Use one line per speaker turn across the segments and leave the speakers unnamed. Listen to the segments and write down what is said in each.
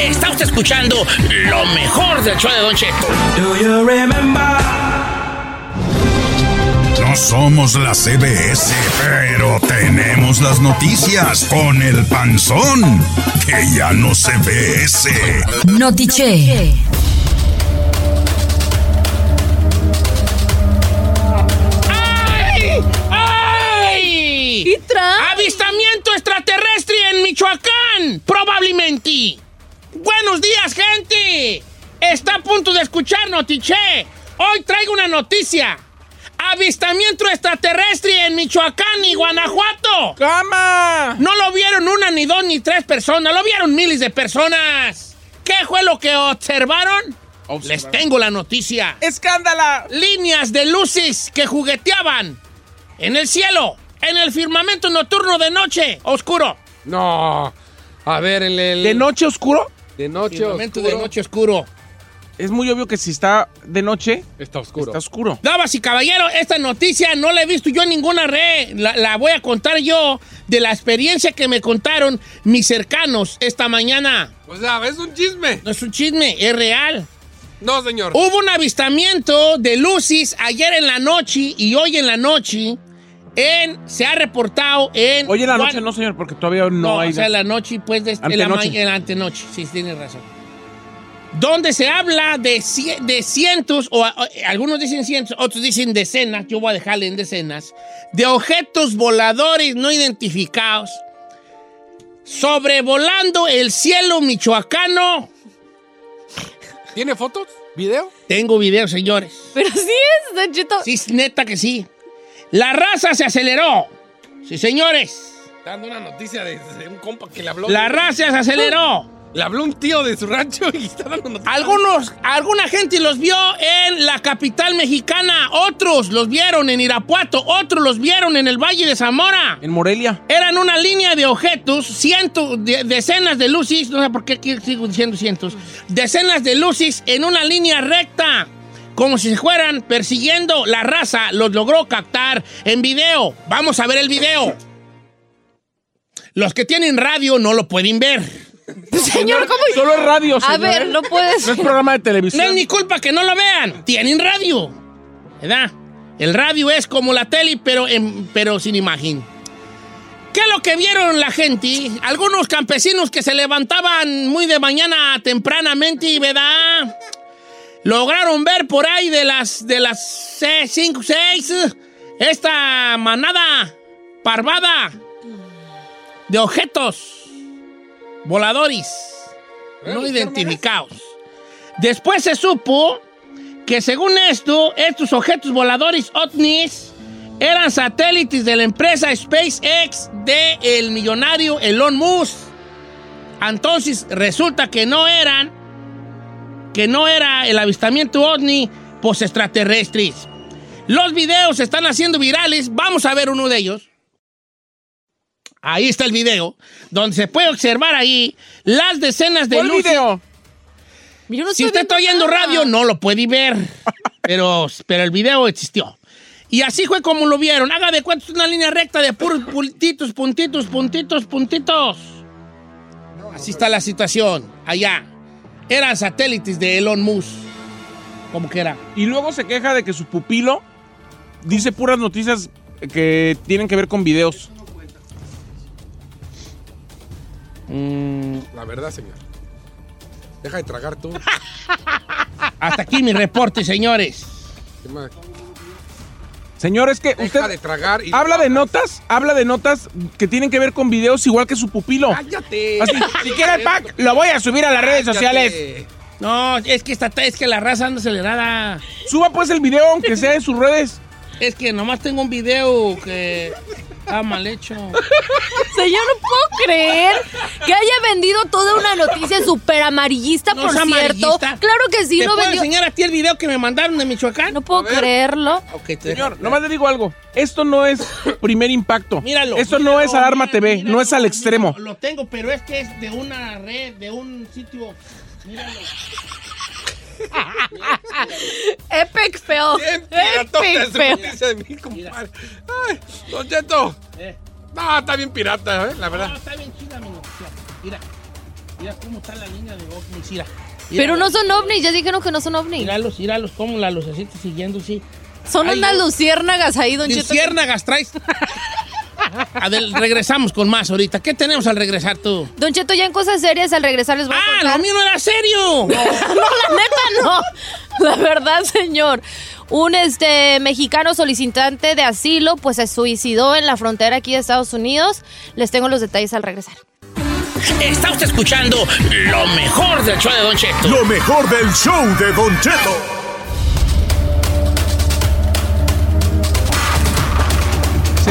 Está usted escuchando lo mejor del show de Don Cheto.
No somos la CBS, pero tenemos las noticias con el panzón, que ya no se ve ese.
Notiche.
Buenos días, gente. Está a punto de escuchar Notiche. Hoy traigo una noticia. Avistamiento extraterrestre en Michoacán y Guanajuato.
¡Cama!
No lo vieron una, ni dos, ni tres personas. Lo vieron miles de personas. ¿Qué fue lo que observaron? Les tengo la noticia.
¡Escándala!
Líneas de luces que jugueteaban en el cielo, en el firmamento nocturno de noche, oscuro.
No. A ver, en el.
¿De noche oscuro?
De noche
Firmamento
oscuro.
de noche oscuro.
Es muy obvio que si está de noche,
Está oscuro.
está oscuro.
Damas y caballeros, esta noticia no la he visto yo en ninguna red. La, la voy a contar yo de la experiencia que me contaron mis cercanos esta mañana.
O sea, es un chisme.
No es un chisme, es real.
No, señor.
Hubo un avistamiento de luces ayer en la noche y hoy en la noche. En, se ha reportado en.
Hoy en la noche no, señor, porque todavía no,
No,
hay.
o sea, la noche, pues, de, en la,
Antenoche.
ma- en la antenoche. Sí, tienes razón. Donde se habla de, cie- de cientos, o, o, algunos dicen cientos, otros dicen decenas, yo voy a dejarle en decenas, de objetos voladores no identificados sobrevolando el cielo michoacano.
¿Tiene fotos? ¿Video?
Tengo video, señores.
Pero sí es, Don Cheto.
Sí, es neta que sí. La raza se aceleró. Sí, señores.
Dando una noticia de, de un compa que le habló.
La raza se aceleró.
Le habló un tío de su rancho y está dando noticias.
Algunos, alguna gente los vio en la capital mexicana, otros los vieron en Irapuato, otros los vieron en el Valle de Zamora.
En Morelia.
Eran una línea de objetos, cientos, de- decenas de luces, no sé por qué aquí sigo diciendo cientos, decenas de luces en una línea recta, como si se fueran persiguiendo. La raza los logró captar en video. Vamos a ver el video. Los que tienen radio no lo pueden ver.
Señor, ¿cómo?
Solo es radio,
A
señor.
ver, no puedes.
No es programa de
No
televisión.
es mi culpa que no lo vean. Tienen radio. ¿Verdad? El radio es como la tele, pero, en- pero sin imagen. ¿Qué es lo que vieron la gente? Algunos campesinos que se levantaban muy de mañana tempranamente, ¿verdad? Lograron ver por ahí de las de las 5, 6 esta manada parvada de objetos voladores no identificados. Después se supo que según esto, estos objetos voladores OVNIs eran satélites de la empresa SpaceX de el millonario Elon Musk. Entonces resulta que no eran, que no era el avistamiento OVNI, pues extraterrestres. Los videos se están haciendo virales. Vamos a ver uno de ellos. Ahí está el video, donde se puede observar ahí las decenas de
¿Cuál
luces.
video?
Yo no
Si usted está oyendo
nada.
radio, no lo puede ver. Pero, pero el video existió. Y así fue como lo vieron. Haga de cuenta, es una línea recta de puros puntitos, puntitos, puntitos, puntitos. Así está la situación. Allá. Eran satélites de Elon Musk. Como que era.
Y luego se queja de que su pupilo dice puras noticias que tienen que ver con videos.
Mm,
La verdad, señor. Deja de tragar tú.
hasta aquí mi reporte, señores.
¿Qué más?
Señor, es que
Deja
usted
de tragar y...
habla de notas, habla de notas que tienen que ver con videos igual que su pupilo.
¡Cállate!
Así, si quiere el pack, lo voy a subir a las redes
Cállate.
sociales.
No, es que, está, es que la raza anda acelerada.
Suba pues el video, aunque sea en sus redes.
Es que nomás tengo un video que está mal hecho.
Señor, no puedo creer que haya vendido toda una noticia súper amarillista,
No
por cierto.
amarillista.
Claro que sí,
¿Te
no
puedo
vendió.
enseñar a ti el video que me mandaron de Michoacán?
No puedo creerlo.
Te
Señor, nomás le digo algo. Esto no es primer impacto.
Míralo.
Esto no es Alarma TV,
míralo,
no es al extremo.
míralo, Lo tengo, pero es que es de una red, de un sitio. Míralo.
Epic fail. Epic fail.
de mi compadre. Ay, Don Cheto.
Eh.
No, está bien pirata, ¿eh? La
No,
verdad.
está bien chida mi noticia. Mira. Mira cómo está la línea de ovnis. Mira.
Pero no son ovnis, ya dijeron que no son ovnis.
Míralos, míralos, cómo la lucecita siguiendo, sí.
Son
Ay,
unas
no.
luciérnagas ahí, Don Cheto.
Luciérnagas traes. Adel, regresamos con más ahorita. ¿Qué tenemos al regresar tú?
Don Cheto, ya en cosas serias al regresar les voy a
¡Ah,
contar.
lo mío no era serio!
no, la neta no. La verdad, señor. Un este mexicano solicitante de asilo pues se suicidó en la frontera aquí de Estados Unidos. Les tengo los detalles al regresar.
Está usted escuchando lo mejor del show de Don Cheto.
Lo mejor del show de Don Cheto.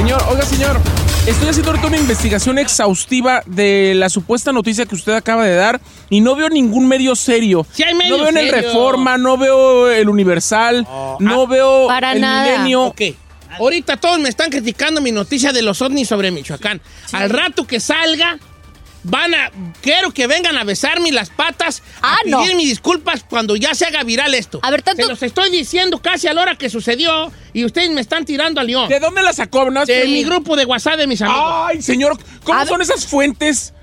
Señor, oiga, señor. Estoy haciendo ahorita una investigación exhaustiva de la supuesta noticia que usted acaba de dar y no veo ningún medio serio.
Sí hay medios
no veo en el. Reforma, no veo el Universal, no veo
Para
el
nada.
Milenio.
Ok. Ahorita todos me están criticando mi noticia de los ovnis sobre Michoacán. Al rato que salga, van a. Quiero que vengan a besarme las patas.
Ah,
a
no.
pedir mis disculpas cuando ya se haga viral esto.
A ver, tanto-
Se los estoy diciendo casi a la hora que sucedió y ustedes me están tirando a león.
¿De dónde la sacó? No,
De
Sí.
mi grupo de WhatsApp de mis amigos.
Ay, señor, ¿cómo
A
son esas fuentes?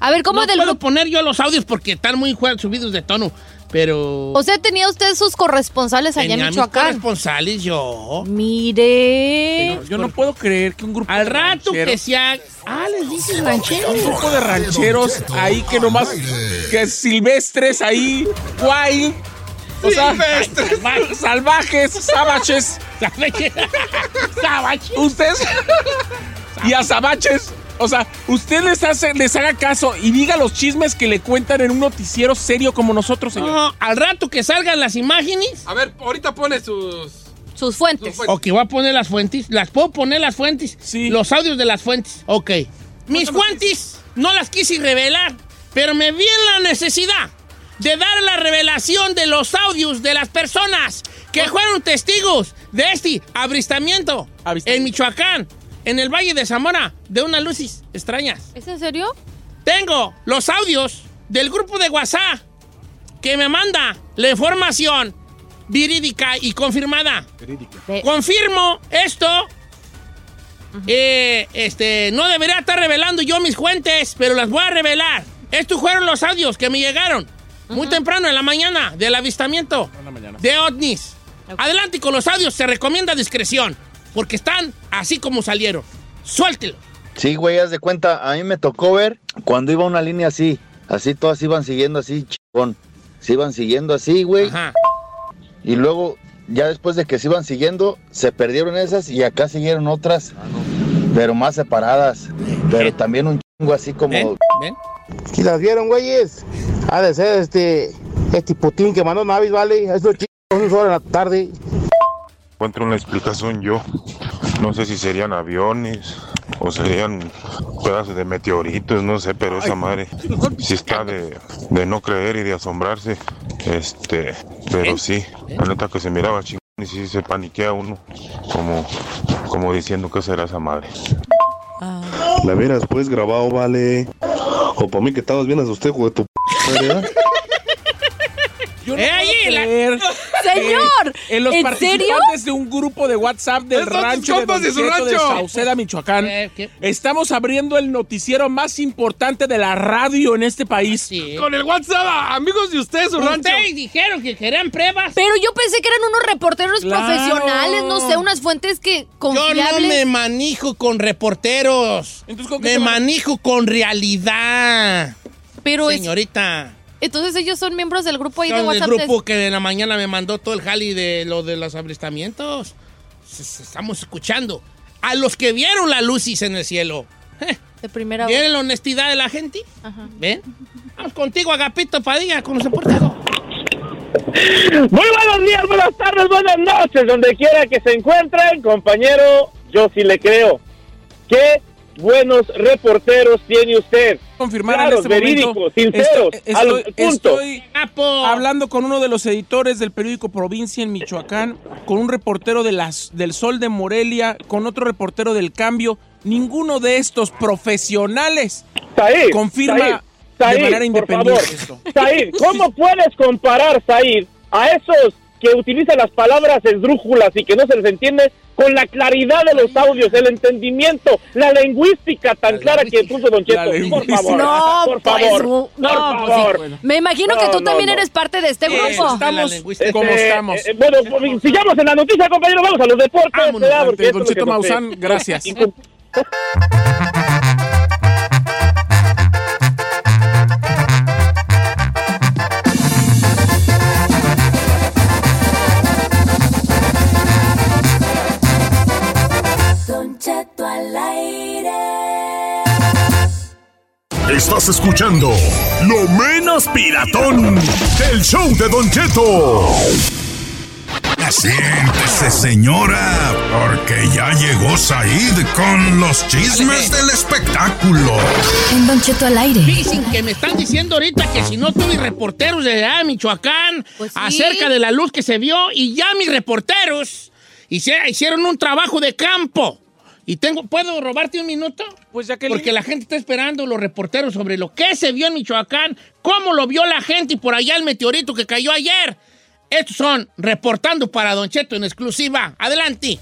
A ver, ¿cómo
no
del
puedo poner yo los audios porque están muy subidos de tono, pero...
O sea, tenía usted sus corresponsales allá en
mis
Michoacán.
corresponsales yo.
Mire.
Yo no puedo creer que un grupo
Al
de
rato que
rancheros-
se haga... Ah, les dices ranchero.
Un grupo de rancheros ahí que nomás... Que silvestres ahí, wild. O sea,
Salvajes.
salvajes, savaches.
Sabache.
Ustedes y a Sabaches. O sea, usted les, hace, les haga caso y diga los chismes que le cuentan en un noticiero serio como nosotros, señor.
No, al rato que salgan las imágenes.
A ver, ahorita pone sus...
Sus fuentes.
Sus fuentes.
Ok, voy a poner las fuentes. ¿Las puedo poner las fuentes?
Sí.
Los audios de las fuentes. Ok. Mis fuentes no las quise revelar, pero me vi en la necesidad de dar la revelación de los audios de las personas que fueron testigos de este Avistamiento. en Michoacán, en el Valle de Zamora, de unas luces extrañas.
¿Es en serio?
Tengo los audios del grupo de WhatsApp que me manda la información verídica y confirmada.
Ve-
Confirmo esto. Eh, este, no debería estar revelando yo mis fuentes, pero las voy a revelar. Estos fueron los audios que me llegaron muy temprano en la mañana del avistamiento de ovnis. Adelante con los audios, se recomienda discreción, porque están así como salieron. Suéltelo.
Sí, güey, haz de cuenta, a mí me tocó ver cuando iba una línea así, así todas iban siguiendo así, chingón. Se iban siguiendo así, güey,
Ajá.
y luego, ya después de que se iban siguiendo, se perdieron esas y acá siguieron otras, pero más separadas, pero también un chingo así como...
¿Ven?
Las vieron, güeyes, ha de ser este, este Putin que mandó Navis, ¿vale? Una hora en la tarde.
Encuentro una explicación yo. No sé si serían aviones o serían pedazos de meteoritos, no sé, pero esa madre sí está de, de no creer y de asombrarse. Este, pero sí, la neta que se miraba chingón y sí se paniquea uno, como, como diciendo que será esa madre.
La hubieras pues grabado, vale. O para mí que estabas bien asustado, de tu p-.
Yo no
Eh, la-
Señor,
En los
¿en
participantes de un grupo de WhatsApp del rancho de, Don
de su
de
rancho.
Sauceda, Michoacán,
Eh,
estamos abriendo el noticiero más importante de la radio en este país.
Sí.
Con el WhatsApp, amigos de ustedes, su rancho.
Ustedes dijeron que querían pruebas.
Pero yo pensé que eran unos reporteros
Claro.
profesionales, no sé, unas fuentes que
Yo
confiables.
no me manijo con reporteros.
Entonces, ¿con qué
me manijo con realidad.
Pero es-
Señorita.
Entonces ellos son miembros del grupo ahí de
Son del
WhatsApp. de-
grupo que en la mañana me mandó todo el jali de lo de los abrestamientos. S- s- Estamos escuchando. A los que vieron la lucis en el cielo.
De primera
¿Vieron la honestidad de la gente?
Ajá.
¿Ven? Vamos contigo, Agapito Padilla, con los reporteros.
Muy buenos días, buenas tardes, buenas noches, donde quiera que se encuentren, compañero, yo sí le creo. Qué buenos reporteros tiene usted.
Confirmar en
Claros,
este momento.
verídicos, sinceros,
Estoy,
a los
estoy-
puntos.
estoy
Capo.
hablando con uno de los editores del periódico Provincia en Michoacán, con un reportero de las, del Sol de Morelia, con otro reportero del Cambio. Ninguno de estos profesionales
Said,
confirma
Said,
de manera
por
independiente
favor.
esto.
¿cómo puedes comparar, Said, a esos que utilizan las palabras esdrújulas y que no se les entiende con la claridad de los audios, el entendimiento, la lingüística tan
La
clara que puso Don Cheto?
La
Por favor,
No,
por
pues,
favor,
no,
por
pues,
favor.
bueno.
Me imagino que tú
no,
también
no.
eres parte de este
Eh,
grupo.
Estamos
Este,
estamos.
eh, bueno, pues, sigamos en la noticia, compañero. Vamos a los deportes.
Vámonos,
¿verdad? Porque
Don Cheto Maussan, gracias.
Estás escuchando lo menos piratón del show de Don Cheto. Siéntese, señora, porque ya llegó Said con los chismes del espectáculo.
En Don Cheto al aire.
Dicen que me están diciendo ahorita que si no tuve reporteros de allá de Michoacán
Pues sí.
acerca de la luz que se vio y ya mis reporteros hicieron un trabajo de campo. Y tengo, ¿puedo robarte un minuto?
Pues ya que
Porque la gente está esperando los reporteros sobre lo que se vio en Michoacán, cómo lo vio la gente y por allá el meteorito que cayó ayer. Estos son reportando para Don Cheto en exclusiva. Adelante.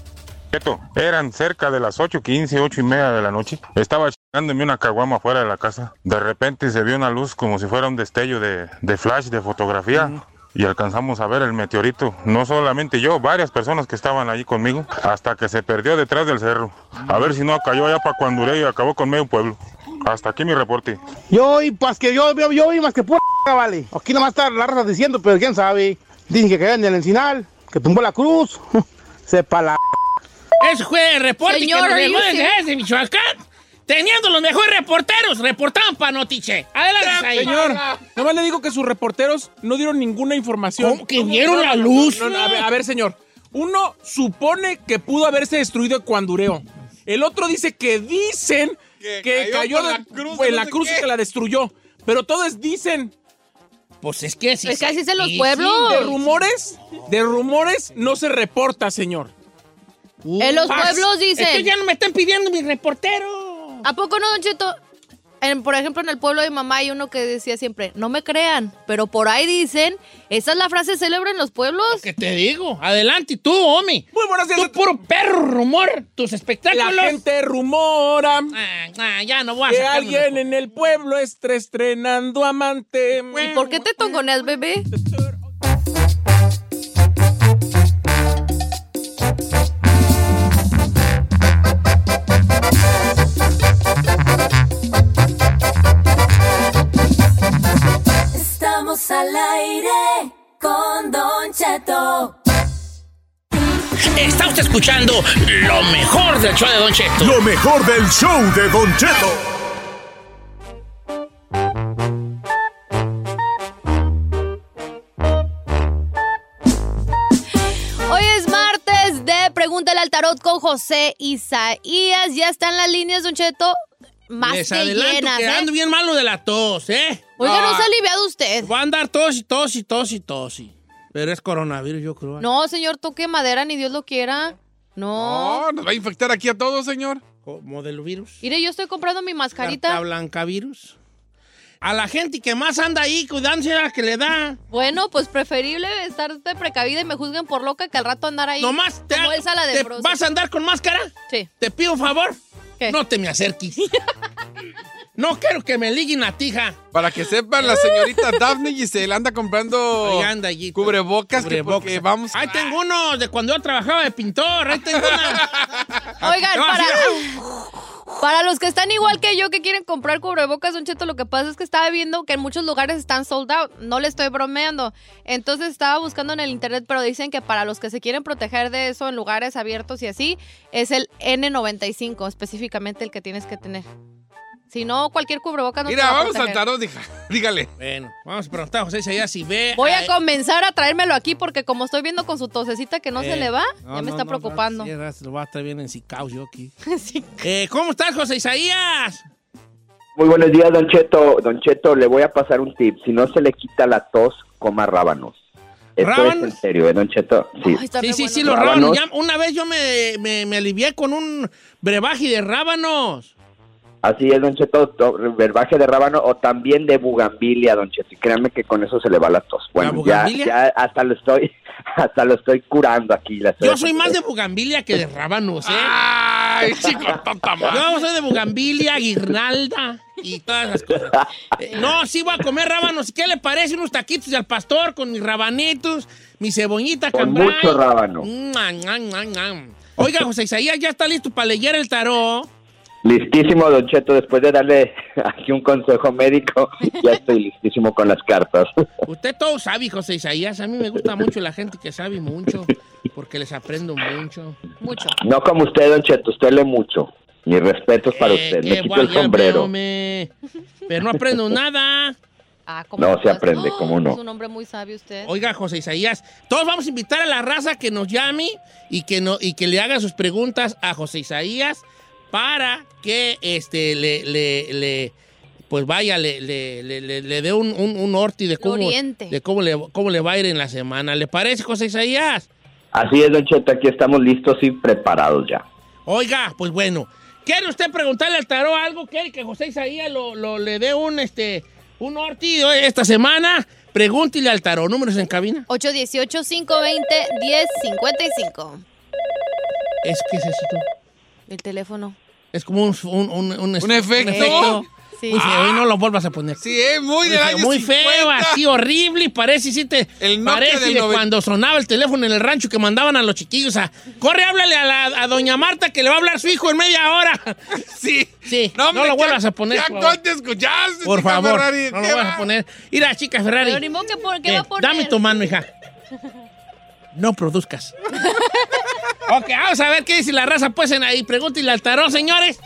Cheto, eran cerca de las 8.15, 8 y media de la noche. Estaba chingándome una caguama fuera de la casa. De repente se vio una luz como si fuera un destello de, de flash, de fotografía. Y alcanzamos a ver el meteorito. No solamente yo, varias personas que estaban allí conmigo. Hasta que se perdió detrás del cerro. A ver si no cayó allá para Cuanduré y acabó con medio pueblo. Hasta aquí mi reporte.
Yo, y pues que yo, yo, yo, y más que pura vale. Aquí nomás está la raza diciendo, pero quién sabe. Dicen que caían en el encinal, que tumbó la cruz. Sepa la.
Ese fue el reporte
Señor,
que nos desde Michoacán. Teniendo los mejores reporteros, reportaban para Notiche. Adelante, Said.
Señor, nomás le digo que sus reporteros no dieron ninguna información.
¿Cómo que vieron la luz?
No, no, a, ver, a ver, señor. Uno supone que pudo haberse destruido el cuandureo. El otro dice que dicen que,
Que
cayó, de-
la cruz,
pues,
no
la cruz que la destruyó. Pero todos dicen.
Pues es que sí.
Es que así es en los pueblos.
De rumores, de rumores no se reporta, señor.
En los
Paz.
pueblos dicen.
Es que ya no me están pidiendo mi reportero.
¿A poco no, Don Cheto? En- por ejemplo, en el pueblo de mi mamá hay uno que decía siempre, no me crean, pero por ahí dicen, esa es la frase célebre en los pueblos.
¿Qué te digo? Adelante, tú, Omi.
Muy buenos días.
Tú, puro perro rumor. Tus espectáculos.
La gente rumora
Ah, ah, ya no voy a
que alguien en el pueblo está estrenando amante.
¿Y por qué te tongoneas, bebé?
Estamos al aire con Don Cheto.
Está usted escuchando lo mejor del show de Don Cheto.
Lo mejor del show de Don Cheto.
Hoy es martes de Pregúntale al Tarot con José Isaías. Ya están las líneas, Don Cheto, más
Les
que
adelanto
llenas,
que
¿eh?
ando bien malo de la tos, ¿eh?
Oiga, ¿no
Ah,
se ha aliviado usted?
Va a andar tos y tos y tos y tos. y- Pero es coronavirus, yo creo.
No, señor, toque madera, ni Dios lo quiera. No.
No, nos va a infectar aquí a todos, señor.
Como del virus.
Mire, yo estoy comprando mi mascarita.
Carta blanca virus. a la gente que más anda ahí cuidándose a la que le da.
Bueno, pues preferible estar de precavida y me juzguen por loca que al rato andar ahí.
Nomás te,
como Elsa la de
te-. ¿Vas a andar con máscara?
Sí.
Te pido un favor.
¿Qué?
No te me acerques. no quiero que me liguen a tija.
Para que sepan, la señorita Daphne Giselle anda comprando
Ahí anda allí.
cubrebocas, que
Cubrebocas.
porque vamos...
Ahí tengo uno de cuando yo trabajaba de pintor. Ahí tengo una.
Oigan,
No,
para,
así-
para los que están igual que yo que quieren comprar cubrebocas, Don Cheto, lo que pasa es que estaba viendo que en muchos lugares están sold out. No le estoy bromeando. Entonces estaba buscando en el internet, pero dicen que para los que se quieren proteger de eso en lugares abiertos y así, es el N95, específicamente el que tienes que tener. Si no, cualquier cubrebocas no te
Mira,
va a
vamos al
proteger.
tarot, dija- dígale.
Bueno, vamos a preguntar a José Isaías si ve.
Voy a comenzar a traérmelo aquí porque como estoy viendo con su tosecita que no se
eh,
le va,
no,
ya me
no,
está
no,
preocupando.
sí, Lo va a estar bien encicado yo aquí.
Sí.
Eh, ¿Cómo estás, José Isaías?
Muy buenos días, Don Cheto. Don Cheto, le voy a pasar un tip. Si no se le quita la tos, coma rábanos. Esto
¿Rábanos?
es en serio, ¿eh, Don Cheto? Sí.
Sí, sí, sí, los
Rábanos.
rábanos. Ya una vez yo me, me, me alivié con un brebaje de rábanos.
Así es, Don Cheto, to- verbaje de rábano o también de bugambilia, Don Cheto. Y créanme que con eso se le va la tos. Bueno, ya, ya hasta lo estoy, hasta lo estoy curando aquí. la
Yo soy más de bugambilia que de rábanos, ¿eh?
Ay, chico, tonta madre.
Yo soy de bugambilia, guirnalda y todas esas cosas. Eh, no, sí voy a comer rábanos. ¿Qué le parece? Unos taquitos al pastor con mis rabanitos, mi cebollita
Con
cambray.
mucho rábano.
Mm, mm, mm, mm. Oiga, José Isaías, ¿ya está listo para leer el tarot?
Listísimo, Don Cheto. Después de darle aquí un consejo médico, ya estoy listísimo con las cartas.
Usted todo sabe, José Isaías. A mí me gusta mucho la gente que sabe mucho, porque les aprendo mucho.
Mucho.
No como usted, Don Cheto. Usted lee mucho. Mis respetos para
Eh,
usted. Me quito el sombrero.
Pero no aprendo nada.
Ah, ¿cómo
No, se aprende,
Oh,
¿cómo no?
Es un hombre muy sabio usted.
Oiga, José Isaías, todos vamos a invitar a la raza que nos llame y que, no, y que le haga sus preguntas a José Isaías para que este, le, le, le- pues vaya, le, le, le, le- le dé un, un, un orti de cómo, de cómo le, cómo le va a ir en la semana. ¿Le parece, José Isaías?
Así es, Don Cheto. Aquí estamos listos y preparados ya.
Oiga, pues bueno, ¿quiere usted preguntarle al tarot algo? ¿Quiere que José Isaías lo, lo- le dé un, este, un orti esta semana? Pregúntele al tarot. ¿Números en cabina?
818-520-1055.
Es que es eso.
El teléfono.
Es como un, un, un, un-
¿Un efecto?
Sí.
Muy feo, y no lo vuelvas a poner.
Sí, eh, muy del
feo,
año
muy feo,
50.
así horrible, y parece, sí te,
El
parece
del
de cuando sonaba el teléfono en el rancho que mandaban a los chiquillos a, corre, háblale a, la, a doña Marta que le va a hablar su hijo en media hora.
Sí.
Sí,
No,
lo
ya-
vuelvas a poner,
Ya
por favor.
cuánto escuchaste,
Por
chica
favor,
Ferrari,
no lo
¿qué
vuelvas
va?
a poner. Mira, chica Ferrari,
Pero que por- ¿qué
eh,
va a poner?
dame tu mano, hija. No produzcas. ok, vamos a ver qué dice la raza, pues, en ahí. Pregúntale al tarot, señores.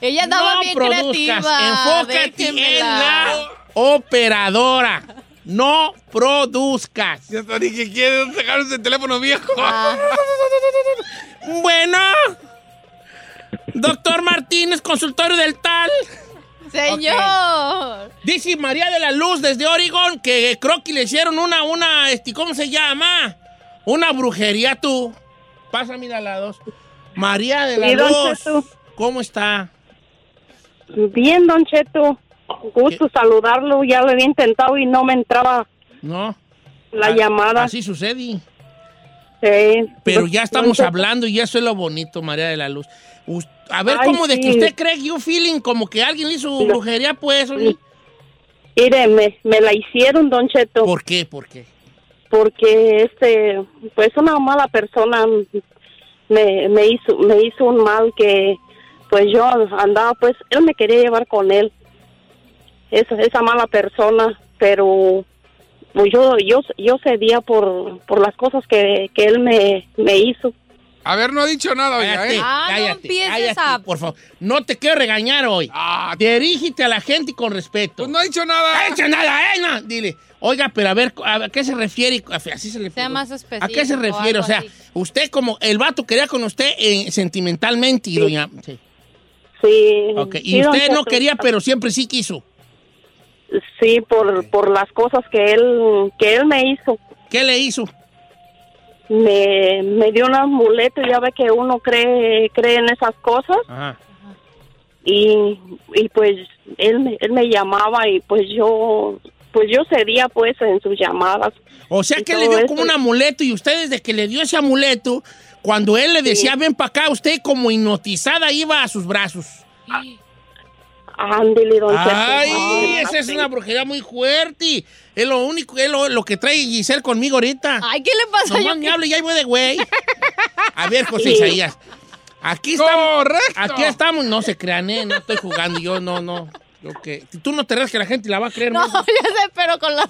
Ella andaba
no
bien
produzcas,
creativa.
enfócate en la operadora. No produzcas.
Ya está, ni que quieres dejar ese teléfono viejo.
Ah,
Bueno. Doctor Martínez, consultorio del tal.
señor.
Dice María de la Luz desde Oregon que creo que le hicieron una, una, este, ¿cómo se llama? Una brujería tú. Pasa, mira la dos. María de la
Sí,
Luz. ¿Cómo está?
Bien, Don Cheto. Gusto saludarlo. Ya lo había intentado y no me entraba
No.
la
Ah,
llamada.
Así sucede.
Sí.
Pero ya estamos hablando y eso es lo bonito, María de la Luz. Us- A ver,
Ay,
¿cómo de que
sí.
usted cree que un feeling como que alguien hizo brujería, pues?
Mire, me, me la hicieron, Don Cheto.
¿Por qué? ¿Por qué?
Porque, este, pues una mala persona me, me hizo me hizo un mal que, pues yo andaba, pues él me quería llevar con él. Esa, esa mala persona, pero pues yo yo yo cedía por por las cosas que, que él me, me hizo.
A ver, no ha dicho nada,
Cállate,
¿eh?
Ah, no
cállate,
empieces
cállate,
a-
por favor. No te quiero regañar hoy.
Ah,
Dirígete a la gente con respeto.
pues no ha dicho nada.
No ha hecho nada, ¿eh? No, dile. Oiga, pero a ver, ¿a qué se refiere? Así se le
Sea más
¿A
específico.
qué se refiere? O sea,
así.
usted como el vato quería con usted eh, sentimentalmente y doña... Sí.
Sí.
Ok, Y
sí,
usted no quería, pero siempre sí quiso.
Sí, por, por las cosas que él que él me hizo.
¿Qué le hizo?
Me, me dio un amuleto, ya ve que uno cree cree en esas cosas
Ajá.
y, y pues él, él me llamaba y pues yo pues yo cedía pues en sus llamadas.
O sea que le dio como un amuleto y usted desde que le dio ese amuleto, cuando él le decía ven para acá, usted como hipnotizada iba a sus brazos.
Ándele, don Cheto.
Ay, esa es una brujería muy fuerte. Es lo único, es lo, lo que trae Giselle conmigo ahorita.
Ay, ¿qué le pasa?
Nomás
Yo
me habla y ahí voy de güey. A ver, José
Sí.
Isaías. Aquí estamos. Aquí estamos. No se crean, ¿eh? No estoy jugando. Yo no, no. Que, tú no te creas que la gente la va a creer.
No,
¿no?
ya sé, pero con la,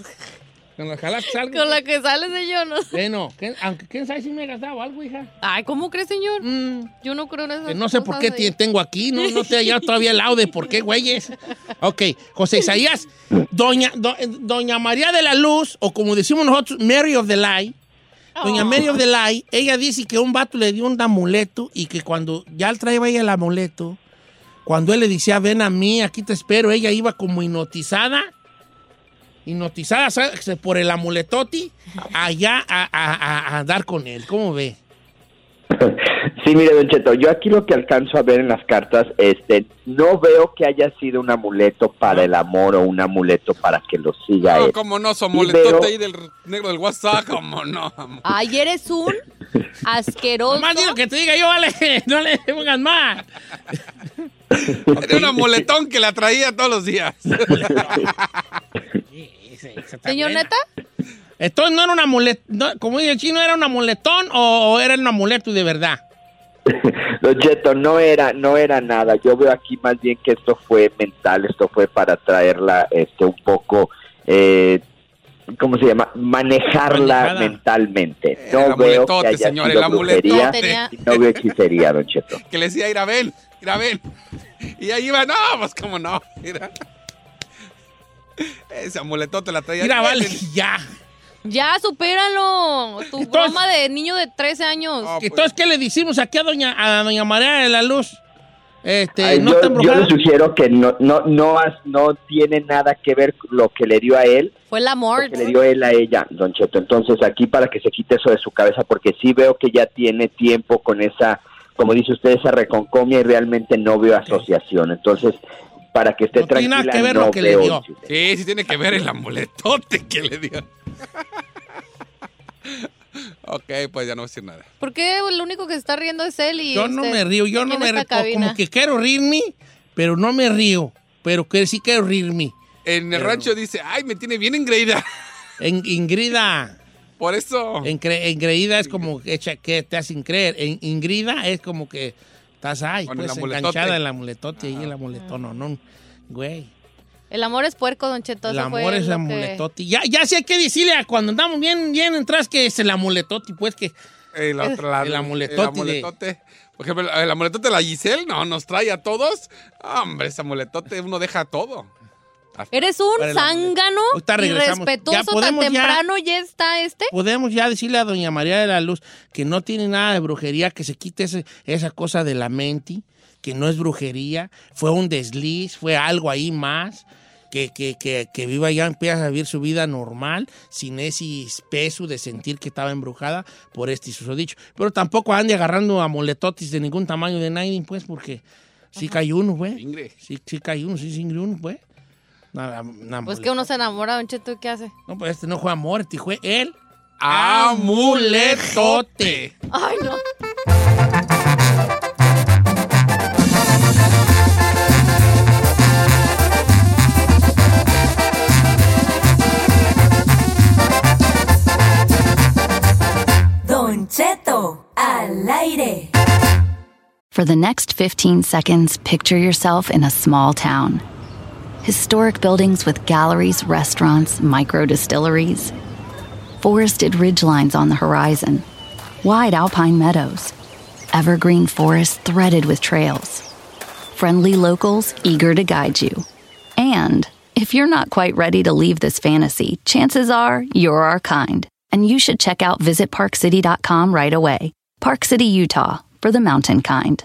Con la jala que salga.
con la que sale yo, no.
Bueno, ¿quién- aunque quién sabe si me he gastado algo, hija.
Ay, ¿cómo crees, señor? Yo no creo en eso.
No sé por qué ti- tengo aquí, no, no te he hallado todavía el lado de por qué, güeyes. Ok, José Isaías, doña, do- doña María de la Luz, o como decimos nosotros, Mary of the Light, doña Mary of the Light, ella dice que un vato le dio un amuleto y que cuando ya traía ella el amuleto, cuando él le decía, ven a mí, aquí te espero, ella iba como hipnotizada, hipnotizada ¿sabes? por el amuletoti, allá a, a- a- a dar con él. ¿Cómo ve?
Sí, mire, Don Cheto, yo aquí lo que alcanzo a ver en las cartas, este, no veo que haya sido un amuleto para el amor o un amuleto para que lo siga
No,
él.
como no, su
veo-
ahí del negro del WhatsApp, como no.
Ay, eres un asqueroso.
Más digo que te diga yo, vale, no le pongas más.
Era un amoletón que la traía todos los días.
Señor, ¿neta?
Entonces no era un amuleto, como dice el chino, ¿era un amuletón o, o era un amuleto de verdad?
Don Cheto, no era, no era nada. Yo veo aquí más bien que esto fue mental, esto fue para traerla, este, un poco, eh, ¿cómo se llama? Manejarla
Manejada.
mentalmente.
El
No veo que
amuletote,
haya
señor,
sido
el
brujería
amuletote.
y no veo hechicería, Don Cheto.
Que le decía, ir a ven, ir a ven. Y ahí iba, no, pues cómo no. Mira. Ese amuletote la traía.
Mira, vale, ya.
Ya, supéralo. Tu broma de niño de 13 años.
Entonces, ¿qué le decimos aquí a doña, a doña María de la Luz? Este,
Ay,
no
yo,
está
yo le sugiero que no, no, no, no tiene nada que ver lo que le dio a él
Fue el amor.
que le dio él a ella, Don Cheto. Entonces aquí para que se quite eso de su cabeza, porque sí veo que ya tiene tiempo con esa, como dice usted, esa reconcomia y realmente no veo asociación. Entonces, para que esté
No tiene
tranquila,
nada que ver
no
lo que le dio. Sí, sí tiene que ver el amuletote que le dio. ok, pues ya no voy a decir nada.
¿Por qué el único que está riendo es él y
Yo no
usted
me río, yo no me río. Como que quiero rirme, pero no me río. Pero que sí quiero rirme.
En el
Pero-
rancho dice, ay, me tiene bien engreída.
En, Ingrida.
Por eso.
engreída es como que, echa- que te hacen creer. En, Ingrida es como que estás ahí,
Con el
pues
amuletote.
enganchada en el amuletote y el amuletón, no, no. Güey.
El amor es puerco, Don Cheto.
El amor es el
que-
amuletote. Ya, ya sé qué decirle a cuando andamos bien, bien atrás que es el amuletote, pues que.
El, otro lado,
El amuletote
el amuletote. Por ejemplo, el amuletote de la Giselle, no, nos trae a todos. Hombre, ese amuletote uno deja todo.
Eres un zángano.
Ya
irrespetuoso tan
ya-
temprano ya está este.
Podemos ya decirle a doña María de la Luz que no tiene nada de brujería, que se quite ese- esa cosa de la mente, que no es brujería, fue un desliz, fue algo ahí más, que, que, que, que viva ya, empieza a vivir su vida normal, sin ese peso de sentir que estaba embrujada por este susodicho. Pero tampoco ande agarrando amuletotis de ningún tamaño de nadie, pues, porque sí cae uno, pues. Sí, sí cae uno, sí sin uno, pues. Una- una
Pues que uno se enamora, Don Cheto, ¿y qué hace?
no, pues este no fue amor, este fue él.
Amuletote.
Ay, no.
Don Cheto al aire.
For the next 15 seconds, picture yourself in a small town. Historic buildings with galleries, restaurants, micro distilleries. Forested ridgelines on the horizon. Wide alpine meadows. Evergreen forests threaded with trails. Friendly locals eager to guide you. And if you're not quite ready to leave this fantasy, chances are you're our kind. And you should check out visitparkcity.com right away. Park City, Utah, for the mountain kind.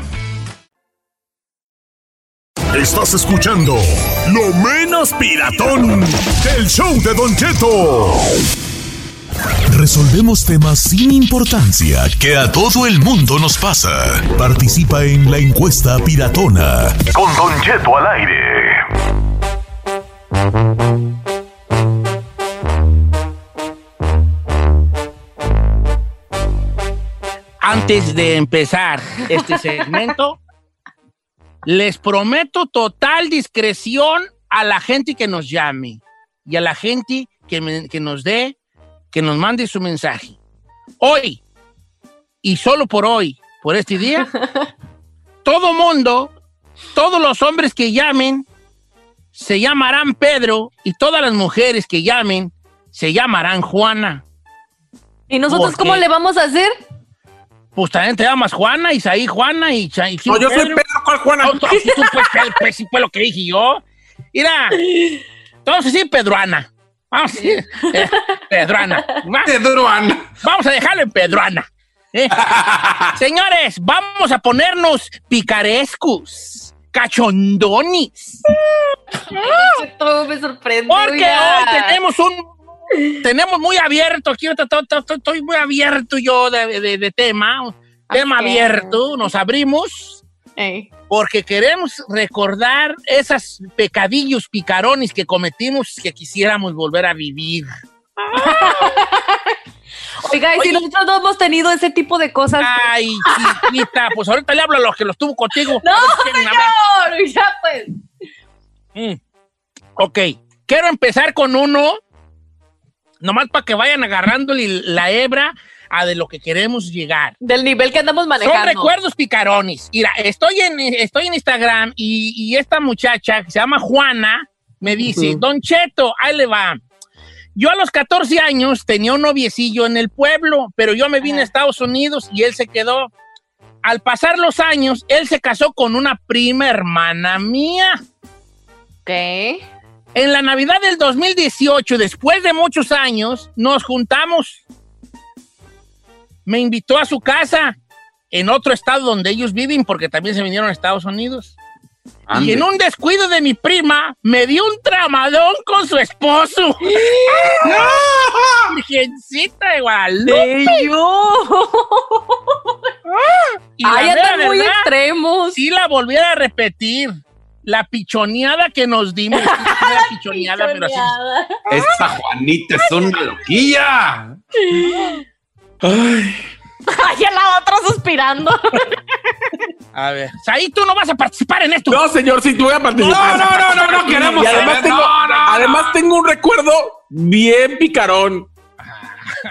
Estás escuchando lo menos piratón del show de Don Cheto. Resolvemos temas sin importancia que a todo el mundo nos pasa. Participa en la encuesta piratona. Con Don Cheto al aire.
Antes de empezar este segmento, les prometo total discreción a la gente que nos llame y a la gente que, me- que nos dé, que nos mande su mensaje. Hoy, y solo por hoy, por este día, todo mundo, todos los hombres que llamen, se llamarán Pedro y todas las mujeres que llamen, se llamarán Juana.
¿Y nosotros
¿Por
cómo le vamos a hacer?
Pues también te llamas Juana, Isaí Juana y Cha- y
No, yo soy Pedro, ¿cuál Juana?
No, tú, tú, pues, pues, sí fue lo que dije yo. Mira, vamos a decir Pedruana. Vamos a decir eh, Pedruana. ¿va?
Pedruana.
Vamos a dejarlo en Pedruana. ¿eh? Señores, vamos a ponernos picarescos, cachondonis.
Todo me sorprende.
Porque hoy tenemos un. Tenemos muy abierto aquí, estoy muy abierto yo de, de- de tema. Tema abierto, nos abrimos. Porque queremos recordar esas pecadillos picarones que cometimos que quisiéramos volver a vivir.
Oiga, y si nosotros no hemos tenido ese tipo de cosas.
Ay, chiquita, pues ahorita le hablo a los que los tuvo contigo.
No, señor, ya pues.
Mm. Ok, quiero empezar con uno, nomás para que vayan agarrando la hebra a de lo que queremos llegar.
Del nivel que andamos manejando.
Son recuerdos picarones. Mira, estoy en, estoy en Instagram y, y esta muchacha que se llama Juana me dice,
Ujú.
Don Cheto, ahí le va. Yo a los 14 años tenía un noviecillo en el pueblo, pero yo me vine a Estados Unidos y él se quedó. Al pasar los años, él se casó con una prima hermana mía.
¿Qué?
En la Navidad del 2018, después de muchos años, nos juntamos. Me invitó a su casa en otro estado donde ellos viven, porque también se vinieron a Estados Unidos.
Ande.
Y en un descuido de mi prima, me dio un tramadón con su esposo. Virgencita de Guadalupe. Y
Ay, andan muy extremos.
Si la volviera a repetir, la pichoneada que nos dimos. la pichoneada, pero así.
Esa Juanita es una loquilla.
Ay, a la otra suspirando.
A ver. Ahí tú no vas a participar en esto.
No, señor, sí, tú voy a participar.
No, no, no, no, no queremos
Y además, tengo,
No, no, no.
además tengo un recuerdo bien picarón.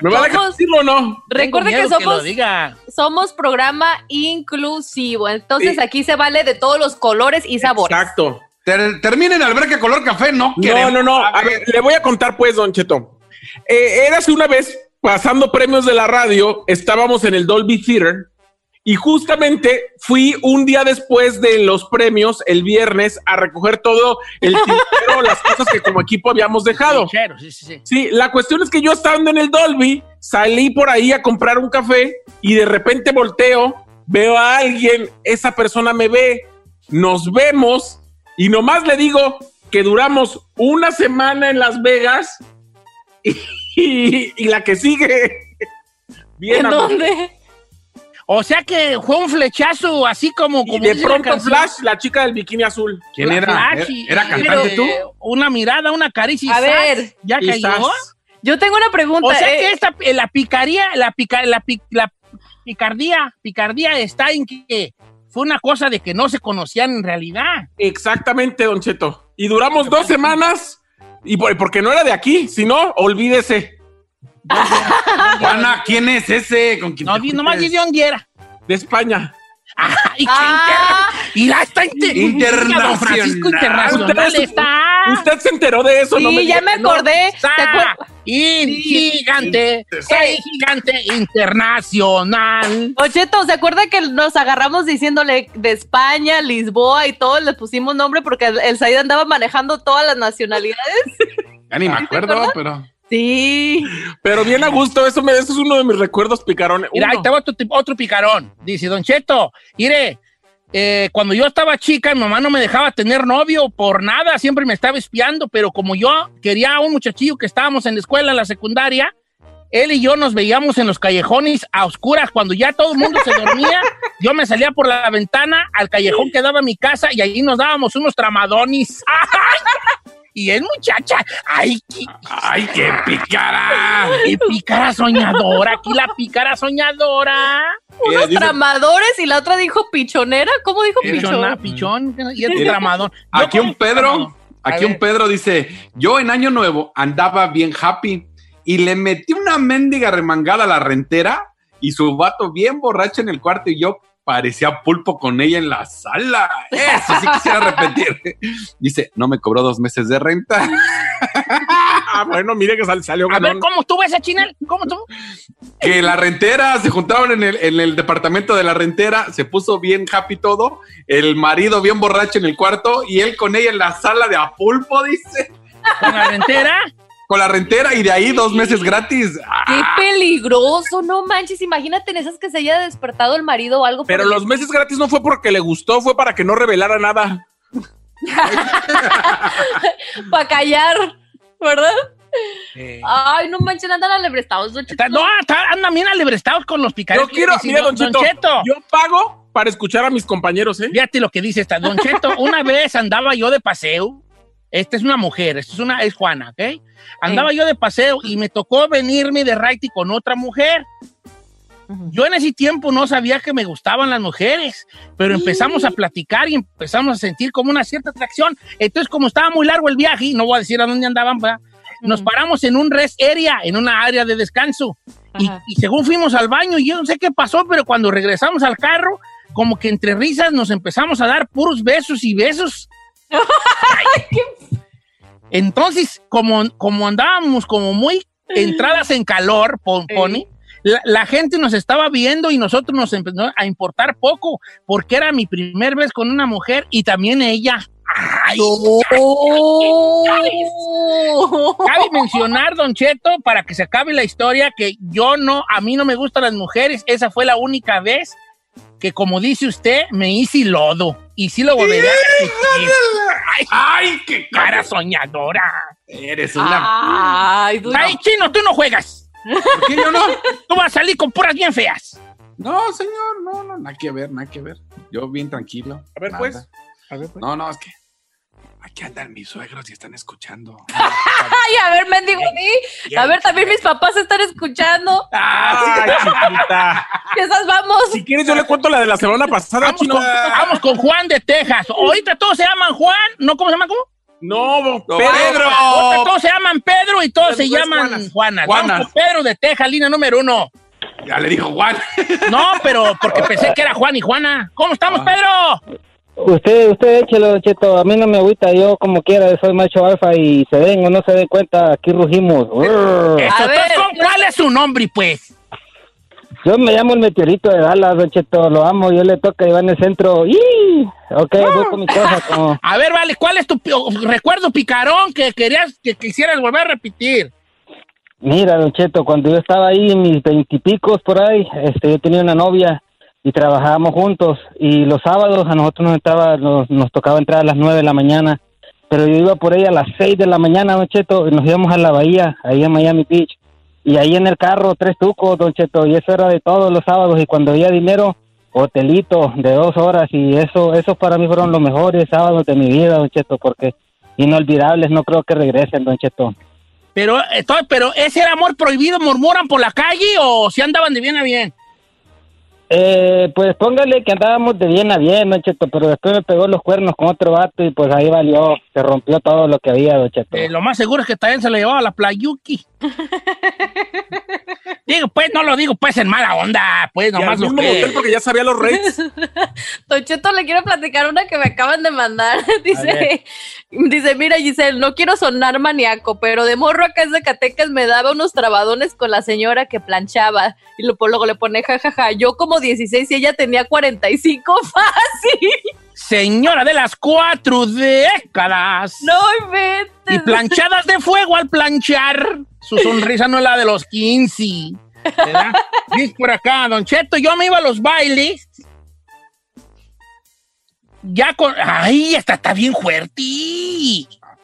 ¿Me va a dejar decirlo o no?
Recuerde que
miedo que lo
somos,
diga.
somos programa inclusivo. Entonces
Sí.
aquí se vale de todos los colores y sabores.
Exacto.
Ter- terminen alberca color café, no
No, no, no. A ver, le voy a contar pues, Don Cheto. Eh, érase una vez, pasando premios de la radio, estábamos en el Dolby Theater Y justamente fui un día después de los premios, el viernes, a recoger todo el tintero, las cosas que como equipo habíamos dejado.
Sí, sí, sí.
Sí, la cuestión es que yo estando en el Dolby, salí por ahí a comprar un café y de repente volteo, veo a alguien, esa persona me ve, nos vemos y nomás le digo que duramos una semana en Las Vegas y, y- y la que sigue. Bien,
¿En dónde?
O sea que fue un flechazo así como...
Y
como
de
la
pronto
canción.
Flash, la chica del bikini azul.
¿Quién era?
Flash y-
¿Era cantante tú?
eh, Una mirada, una caricia. y
A ver.
¿Ya cayó?
Yo tengo una pregunta.
O sea
eh,
que esta, eh, la picaría, la, pica, la, pi- la picardía, picardía está en que fue una cosa de que no se conocían en realidad.
Exactamente, Don Cheto. Y duramos dos semanas, y por- porque no era de aquí, si no, olvídese.
Juana, ¿quién es ese? ¿Con quién
No,
te
nomás
juntas?
di de dónde era.
De España.
Ay, qué
Ah.
inter- y la está inter-
Internacional.
Francisco Internacional
Usted-
está.
Usted se enteró de eso,
Sí,
no me
ya me
no.
acordé.
Está
¿Se acuer-
y
Sí.
gigante, soy gigante internacional.
Ocheto, ¿se acuerda que nos agarramos diciéndole de España, Lisboa y todo? Le pusimos nombre porque el, el Said andaba manejando todas las nacionalidades.
Ya ni me acuerdo, pero.
Sí.
Pero bien a gusto, eso, me, eso es uno de mis recuerdos picarones.
Mira, ahí
Uno.
va otro, otro picarón. Dice, Don Cheto, mire, eh, cuando yo estaba chica, mi mamá no me dejaba tener novio por nada, siempre me estaba espiando, pero como yo quería a un muchachillo que estábamos en la escuela, en la secundaria, él y yo nos veíamos en los callejones a oscuras. Cuando ya todo el mundo se dormía, yo me salía por la ventana al callejón que daba mi casa y allí nos dábamos unos tramadonis. Y es muchacha, ¡ay, qué,
¡Ay, qué picara!
qué pícara soñadora! Aquí la pícara soñadora.
Unos
dice-
tramadores y la otra dijo pichonera. ¿Cómo dijo pichón?
pichón, y el tramador.
Aquí un Pedro, aquí
A
un. Pedro dice, yo en Año Nuevo andaba bien happy y le metí una mendiga remangada a la rentera y su vato bien borracho en el cuarto y yo parecía pulpo con ella en la sala. Eso sí quisiera repetir. Dice, no me cobró dos meses de renta.
Ah, bueno, mire que sal- salió
A ver,
ganón.
¿cómo estuvo ese chinel? ¿Cómo estuvo?
Que la rentera, se juntaron en el, en el departamento de la rentera, se puso bien happy todo, el marido bien borracho en el cuarto y él con ella en la sala de a pulpo, dice.
¿Con la rentera?
Con la rentera y de ahí dos meses gratis. Ah,
Qué peligroso, no manches. Imagínate en esas que se haya despertado el marido o algo. por
Pero
el-
los meses gratis no fue porque le gustó, fue para que no revelara nada.
Para callar, ¿verdad?
Eh,
Ay, no manches, andan alebrestados. Don Cheto.
no, andan bien alebrestados con los picares.
Yo quiero, mira, Don Cheto,
Cheto,
yo pago para escuchar a mis compañeros, ¿eh?
fíjate lo que dice esta. Don Cheto, una vez andaba yo de paseo. Esta es una mujer, esta es una, es Juana, ¿ok? Andaba yo de paseo y me tocó venirme de raiti con otra mujer. Yo en ese tiempo no sabía que me gustaban las mujeres, pero empezamos a platicar y empezamos a sentir como una cierta atracción. Entonces, como estaba muy largo el viaje, y no voy a decir a dónde andaban, nos paramos en un rest area, en una área de descanso. Y, y según fuimos al baño, yo no sé qué pasó, pero cuando regresamos al carro, como que entre risas nos empezamos a dar puros besos y besos. Entonces, como, como andábamos como muy entradas en calor, pon- pone, la, la gente nos estaba viendo y nosotros nos empezó a importar poco, porque era mi primer vez con una mujer y también ella. Ay, Cabe mencionar, Don Cheto, para que se acabe la historia, que yo no, a mí no me gustan las mujeres. Esa fue la única vez que, como dice usted, me hice lodo. Y sí lo volveré. Ay,
¡Ay, qué
cara soñadora!
Eres una.
Ay,
Ay, chino, tú no juegas.
¿Por qué yo no?
Tú vas a salir con puras bien feas.
No, señor, no, no, nada que ver, nada que ver. Yo bien tranquilo.
A ver,
nada.
pues. A ver, pues.
No, no, es que aquí andan mis suegros y están escuchando.
Ay, a ver, mendigo, di. A ver, también mis papás están escuchando.
Ay, chiquita.
Que esas vamos.
Si quieres, yo le cuento la de la semana pasada,
Vamos
chino.
con, vamos con Juan de Texas. Ahorita todos se llaman Juan, ¿no? ¿Cómo se llaman? ¿Cómo?
No,
No,
Pedro.
Ahorita todos se llaman Pedro y todos se llaman
Juanas.
Juanas.
Juanas.
Vamos con Pedro de Texas, línea número uno.
Ya le dijo Juan.
No, pero porque pensé que era Juan y Juana. ¿Cómo estamos,
Ah.
Pedro?
Usted, usted échelo, Cheto, a mí no me agüita, yo como quiera, soy macho alfa y se den o no se den cuenta, aquí rugimos.
A ver.
entonces, ¿cuál es su nombre, pues?
Yo me llamo el meteorito de Dallas, Don Cheto, lo amo, yo le toca y va en el centro. ¡Y! Ok, voy con mi cosa. Como...
A ver, vale, ¿cuál es tu recuerdo picarón que querías que quisieras volver a repetir?
Mira, Don Cheto, cuando yo estaba ahí en mis veintipicos por ahí, este, yo tenía una novia y trabajábamos juntos. Y los sábados a nosotros nos, entraba, nos, nos tocaba entrar a las nueve de la mañana. Pero yo iba por ella a las seis de la mañana, Don Cheto, y nos íbamos a la bahía, ahí en Miami Beach. Y ahí en el carro, tres tucos, Don Cheto, y eso era de todos los sábados. Y cuando había dinero, hotelito de dos horas. Y eso, esos para mí fueron los mejores sábados de mi vida, Don Cheto, porque inolvidables, no creo que regresen, Don Cheto.
Pero, estoy, pero ese era amor prohibido, murmuran por la calle o si andaban de bien a bien.
Eh, pues póngale que andábamos de bien a bien, Don Cheto, pero después me pegó los cuernos con otro vato y pues ahí valió, se rompió todo lo que había, Don Cheto.
Eh, lo más seguro es que también se le llevaba a la playuki. digo, pues, no lo digo pues en mala onda, pues
Y al
nomás lo que...
porque ya sabía los rates.
Don Cheto, le quiero platicar una que me acaban de mandar. Dice, dice, mira Giselle, no quiero sonar maníaco, pero de morro acá en Zacatecas me daba unos trabadones con la señora que planchaba. Y lo- luego le pone jajaja, yo como 16 y ella tenía 45 fácil.
Señora de las cuatro décadas.
No inventes.
Y planchadas de fuego al planchar. Su sonrisa no es la de los 15. ¿verdad? Dice por acá, Don Cheto, yo me iba a los bailes. Ya con. ¡Ay, esta está bien fuerte!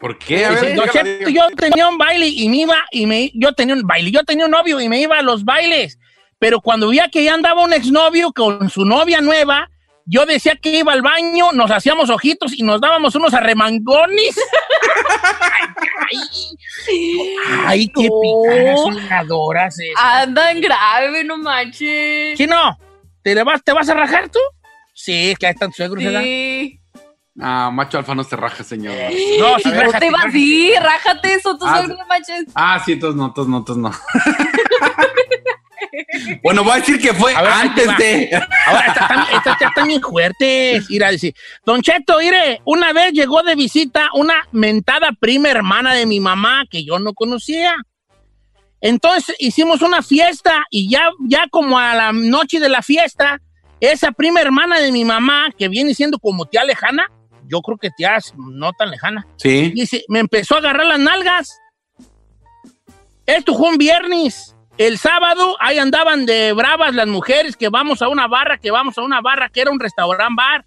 ¿Por qué? A
Dice,
ver,
Don Cheto, yo tenía un baile y me iba, y me, yo tenía un baile, yo tenía un novio y me iba a los bailes. Pero cuando veía que ya andaba un exnovio con su novia nueva, yo decía que iba al baño, nos hacíamos ojitos y nos dábamos unos arremangones. Ay, qué picadas son adoras esas.
Andan grave, no manches.
¿Sí no? ¿Te, le vas, ¿Te vas a rajar tú? Sí, es que ahí están tus suegros, ¿verdad?
Sí.
Ah, macho alfa no se raja, señor.
No, sí,
No te vas a ir, rájate eso, tus
Ah,
suegros, no manches.
Ah, sí, entonces no, entonces no, entonces no. bueno, voy a decir que fue
ver,
antes de.
Ahora, estas estas ya están bien fuertes. Ir a decir, Don Cheto, mire, una vez llegó de visita una mentada prima hermana de mi mamá que yo no conocía. Entonces hicimos una fiesta y ya, ya como a la noche de la fiesta, esa prima hermana de mi mamá, que viene siendo como tía lejana, yo creo que tía no tan lejana,
Sí.
Dice, me empezó a agarrar las nalgas. Esto fue un viernes. El sábado, ahí andaban de bravas las mujeres que vamos a una barra, que vamos a una barra, que era un restaurante bar.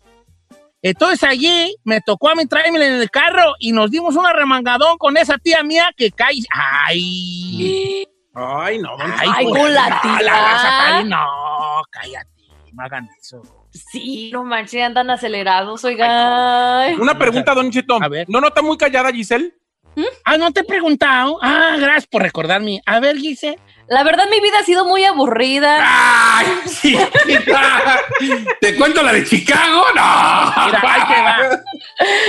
Entonces allí me tocó a mí traerme en el carro y nos dimos una remangadón con esa tía mía que cae. ¡Ay!
Ay, no, don
Ay,
Cheto.
con la
no,
tía.
la a no, cállate, no hagan eso.
Sí, no manches, andan acelerados, oigan.
Una pregunta, don Cheto. ¿No nota muy callada, Giselle?
Ah, no te he preguntado. Ah, gracias por recordarme. A ver, Giselle.
La verdad, mi vida ha sido muy aburrida.
¡Ay, sí! ¿Te cuento la de Chicago? ¡No!
Mira, ahí te va.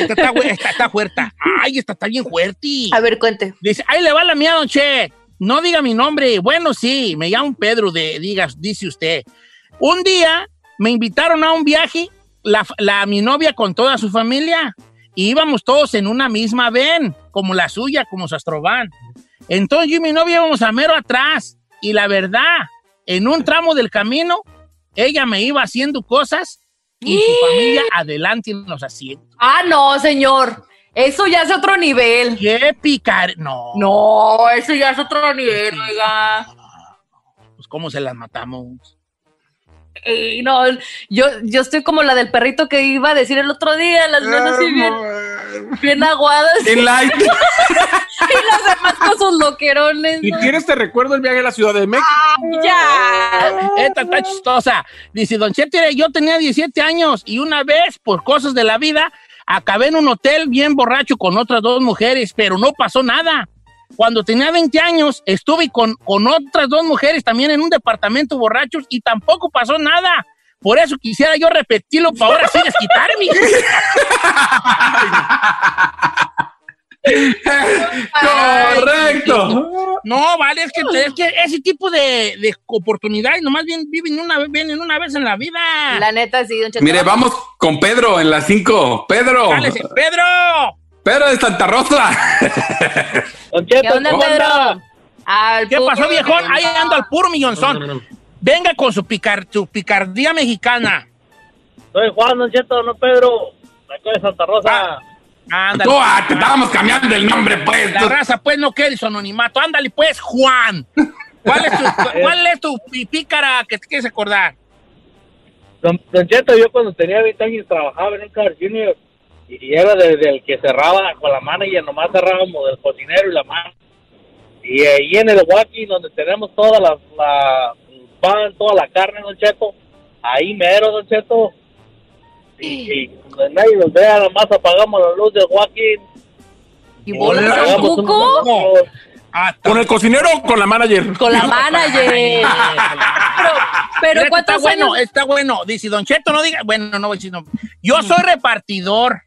Esta está, fu- esta está fuerte. Ay, esta está bien fuerte.
A ver, cuente.
Dice, ahí le va la mía, don Che. No diga mi nombre. Bueno, sí, me llamo Pedro, de, digas, dice usted. Un día me invitaron a un viaje, la, la- mi novia con toda su familia, y íbamos todos en una misma ven, como la suya, como su astrovan. Entonces yo y mi novia íbamos a mero atrás, y la verdad, en un tramo del camino, ella me iba haciendo cosas y su familia adelante en los asientos.
Ah, no, señor. Eso ya es otro nivel.
¡Qué picar! No.
No, eso ya es otro nivel, oiga.
Pues, ¿cómo se las matamos?
Ey, no, yo, yo estoy como la del perrito que iba a decir el otro día, las manos así bien, bien aguadas.
En light.
y las demás con sus loquerones.
Si
¿no?
quieres, te recuerdo el viaje a la Ciudad de México.
Ya.
Esta está chistosa. Dice, Don Chete, yo tenía 17 años y una vez, por cosas de la vida, acabé en un hotel bien borracho con otras dos mujeres, pero no pasó nada. Cuando tenía 20 años, estuve con, con otras dos mujeres también en un departamento borrachos y tampoco pasó nada. Por eso quisiera yo repetirlo para ahora sí desquitarme.
Correcto.
No, vale, es que, es que ese tipo de, de oportunidades nomás bien, viven una, vez- vienen una vez en la vida.
La neta, sí, don.
Mire, vamos con Pedro en las 5. Pedro.
Cálese, ¡Pedro!
Pedro de Santa Rosa.
¿Qué onda,
¿cómo
Pedro? Al
¿Qué pasó, viejón? Ahí ando al puro millonzón. Venga con su, picar, su picardía mexicana.
Soy Juan, Don Cheto, no Pedro. Acá de Santa Rosa.
Ándale.
Tú, ah, te estábamos cambiando el nombre, pues.
La raza, pues, no quiere su anonimato. Ándale, pues, Juan. ¿Cuál es tu, cuál es tu pícara que te quieres acordar?
Don, Don Cheto, yo cuando tenía 20 años trabajaba en un Car Junior y era desde el que cerraba con la mano y nomás cerrábamos del cocinero y la mano. Y ahí en el Wacky, donde tenemos toda la, pan, toda la carne, Don Cheto, ahí mero, Don Cheto. Y, y donde nadie nos vea, nada más apagamos la luz del Wacky.
¿Y
vos un-
¿Con el cocinero o con la manager?
Con la manager. pero, pero
Mira,
¿cuántos
está bueno, está bueno. Dice Don Cheto, no diga. Bueno, no voy a decir no. Yo soy repartidor.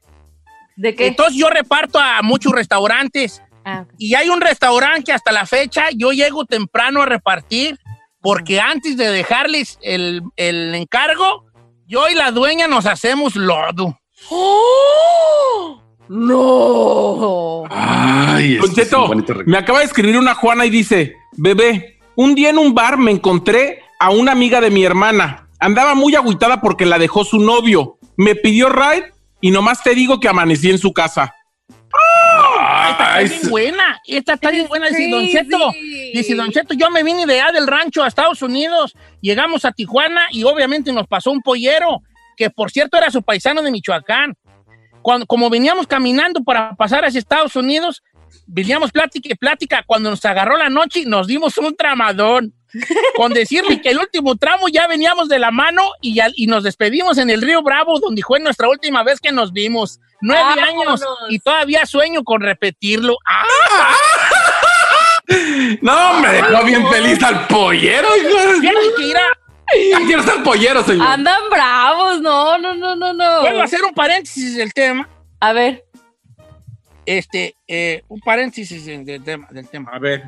¿De qué?
Entonces yo reparto a muchos restaurantes.
Ah.
Y hay un restaurante que hasta la fecha yo llego temprano a repartir porque antes de dejarles el, el encargo, yo y la dueña nos hacemos lodo.
¡Oh! ¡No!
Ay,
Don Cheto, me acaba de escribir una Juana y dice, bebé, un día en un bar me encontré a una amiga de mi hermana. Andaba muy agüitada porque la dejó su novio. Me pidió ride y nomás te digo que amanecí en su casa.
Esta está bien buena, esta está bien buena, dice Don Cheto. Dice Don Cheto, yo me vine de allá del rancho a Estados Unidos, llegamos a Tijuana y obviamente nos pasó un pollero, que por cierto era su paisano de Michoacán. Cuando, como veníamos caminando para pasar hacia Estados Unidos, veníamos plática y plática. Cuando nos agarró la noche, nos dimos un tramadón. Con decirle que el último tramo ya veníamos de la mano y, ya- y nos despedimos en el Río Bravo, donde fue nuestra última vez que nos vimos. Nueve
Vámonos.
años y todavía sueño con repetirlo. ¡Ah!
No, me dejó bien feliz al pollero, hijo.
Fíjate que.
Ya quiero ser pollero, señor.
Andan bravos, no, no, no, no, no.
Puedo hacer un paréntesis del tema.
A ver.
Este, eh, un paréntesis del tema. Del tema.
A ver.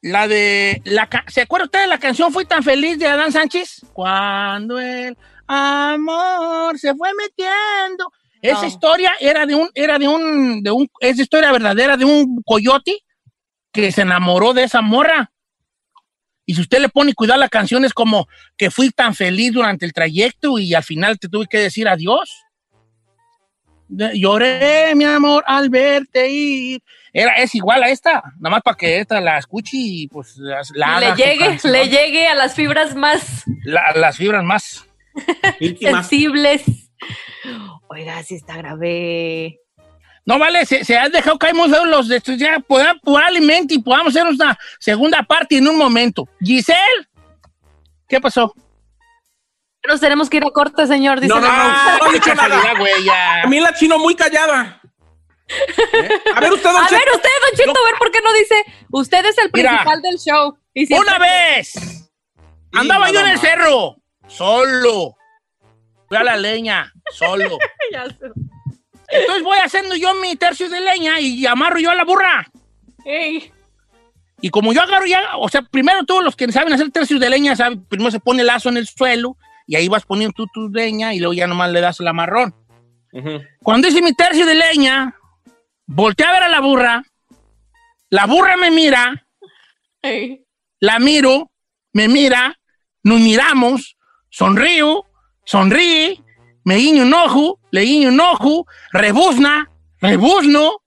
La de. La, ¿Se acuerda usted de la canción Fui tan feliz de Adán Sánchez? Cuando el amor se fue metiendo. Esa historia era de un, era de un, de un, es historia verdadera de un coyote que se enamoró de esa morra. Y si usted le pone cuidado la canción, es como que fui tan feliz durante el trayecto y al final te tuve que decir adiós. Lloré, mi amor, al verte ir. Era, es igual a esta, nada más para que esta la escuche y pues la
le llegue, le llegue a las fibras más
La- las fibras más.
sensibles. Oiga, si está grave.
No vale, se, se han dejado caer muy los de estos. Ya probablemente y podamos hacer una segunda parte en un momento. Giselle, ¿qué pasó?
Nos tenemos que ir a corte, señor. Dice
No, no, no, no dicho nada.
güey, ya.
A mí la chino muy callada. A ver, usted, don
A ver,
Cheto.
usted, Don Cheto, a ver por qué no dice. Usted es el
Mira.
principal del show. Y
Una vez andaba yo en el cerro, solo. Fui a la leña, solo.
Ya sé.
Entonces voy haciendo yo mi tercio de leña y amarro yo a la burra.
Ey.
Y como yo agarro ya, o sea, primero todos los que saben hacer tercios de leña, saben, primero se pone el lazo en el suelo y ahí vas poniendo tú tu leña y luego ya nomás le das el amarrón. Cuando hice mi tercio de leña, volteé a ver a la burra, la burra me mira, la miro, me mira, nos miramos, sonrío, sonríe, me guiño un ojo, le guiño un ojo, rebuzna, rebuzno,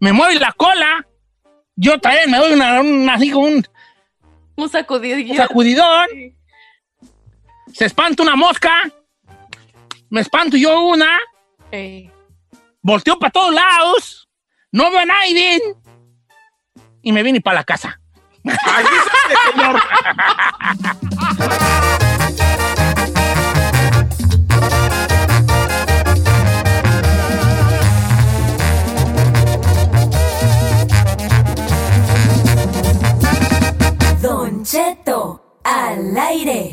me mueve la cola, yo también me doy una, una- así como un
Un
sacudidón, se espanta una mosca, me espanto yo una,
Ey.
volteo para todos lados, no veo a nadie y me vine para la casa.
Don Cheto, al aire.